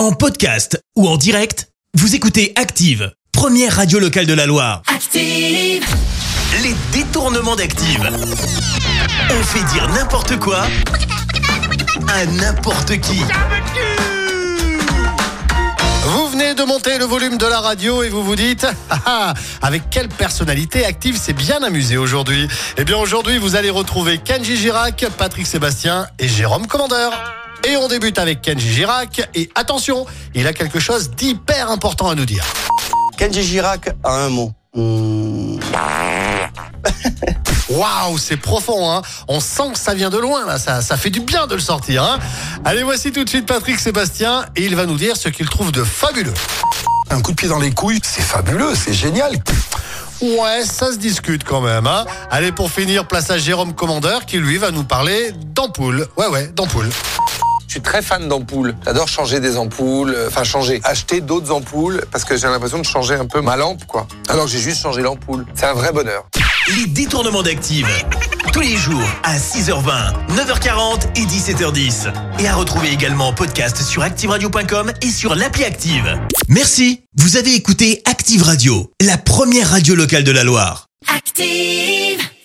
En podcast ou en direct, vous écoutez Active, première radio locale de la Loire. Active. Les détournements d'Active. On fait dire n'importe quoi à n'importe qui. Vous venez de monter le volume de la radio et vous vous dites ah, ah, avec quelle personnalité active s'est bien amusé aujourd'hui? Eh bien aujourd'hui vous allez retrouver Kenji Girac, Patrick Sébastien et Jérôme Commandeur. Et on débute avec Kenji Girac et attention, il a quelque chose d'hyper important à nous dire. Kenji Girac a un mot. Hmm. Waouh, c'est profond, hein On sent que ça vient de loin, là. Ça, ça fait du bien de le sortir, hein Allez, voici tout de suite Patrick Sébastien et il va nous dire ce qu'il trouve de fabuleux. Un coup de pied dans les couilles, c'est fabuleux, c'est génial. Ouais, ça se discute quand même, hein Allez, pour finir, place à Jérôme Commandeur qui, lui, va nous parler d'ampoule. Ouais, ouais, d'ampoule. Je suis très fan d'ampoules. J'adore changer des ampoules, euh, enfin changer, acheter d'autres ampoules parce que j'ai l'impression de changer un peu ma lampe, quoi. Alors j'ai juste changé l'ampoule. C'est un vrai bonheur. Les détournements d'Active. Tous les jours à 6h20, 9h40 et 17h10. Et à retrouver également en podcast sur ActiveRadio.com et sur l'appli Active. Merci. Vous avez écouté Active Radio, la première radio locale de la Loire. Active.